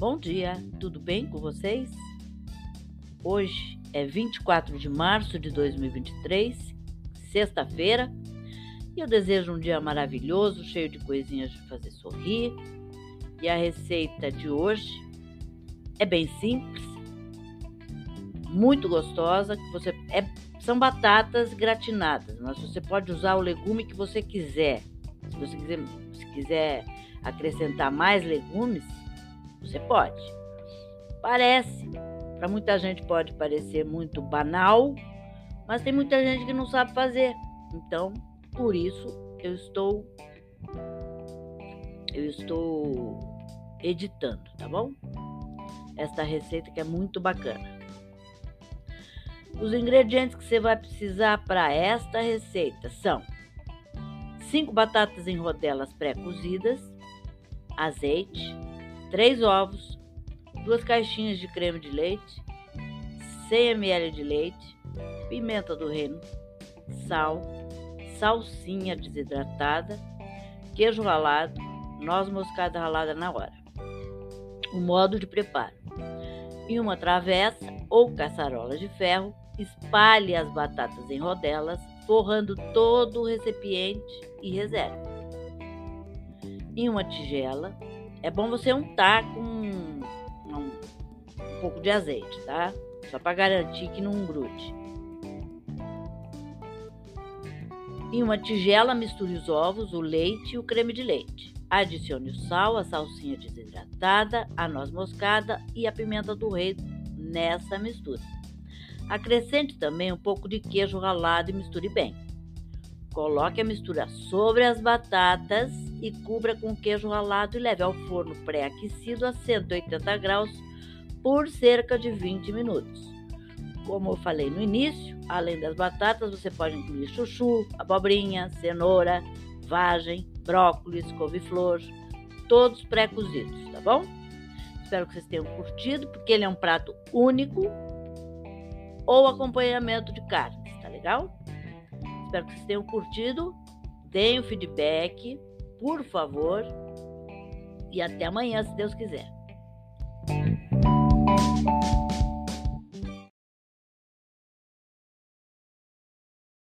Bom dia, tudo bem com vocês? Hoje é 24 de março de 2023, sexta-feira, e eu desejo um dia maravilhoso, cheio de coisinhas de fazer sorrir. E a receita de hoje é bem simples, muito gostosa, que você é, são batatas gratinadas, mas você pode usar o legume que você quiser. Se você quiser, se quiser acrescentar mais legumes, você pode. Parece, para muita gente pode parecer muito banal, mas tem muita gente que não sabe fazer. Então, por isso eu estou eu estou editando, tá bom? Esta receita que é muito bacana. Os ingredientes que você vai precisar para esta receita são 5 batatas em rodelas pré-cozidas, azeite, 3 ovos, 2 caixinhas de creme de leite, 100 ml de leite, pimenta do reino, sal, salsinha desidratada, queijo ralado, noz moscada ralada na hora. O modo de preparo: em uma travessa ou caçarola de ferro, espalhe as batatas em rodelas, forrando todo o recipiente e reserve. Em uma tigela, é bom você untar com um, um pouco de azeite, tá? Só para garantir que não grude. Em uma tigela, misture os ovos, o leite e o creme de leite. Adicione o sal, a salsinha desidratada, a noz moscada e a pimenta do rei nessa mistura. Acrescente também um pouco de queijo ralado e misture bem. Coloque a mistura sobre as batatas e cubra com queijo ralado e leve ao forno pré-aquecido a 180 graus por cerca de 20 minutos. Como eu falei no início, além das batatas, você pode incluir chuchu, abobrinha, cenoura, vagem, brócolis, couve-flor, todos pré-cozidos, tá bom? Espero que vocês tenham curtido, porque ele é um prato único ou acompanhamento de carnes, tá legal? Espero que vocês tenham curtido. Deem o feedback, por favor. E até amanhã, se Deus quiser.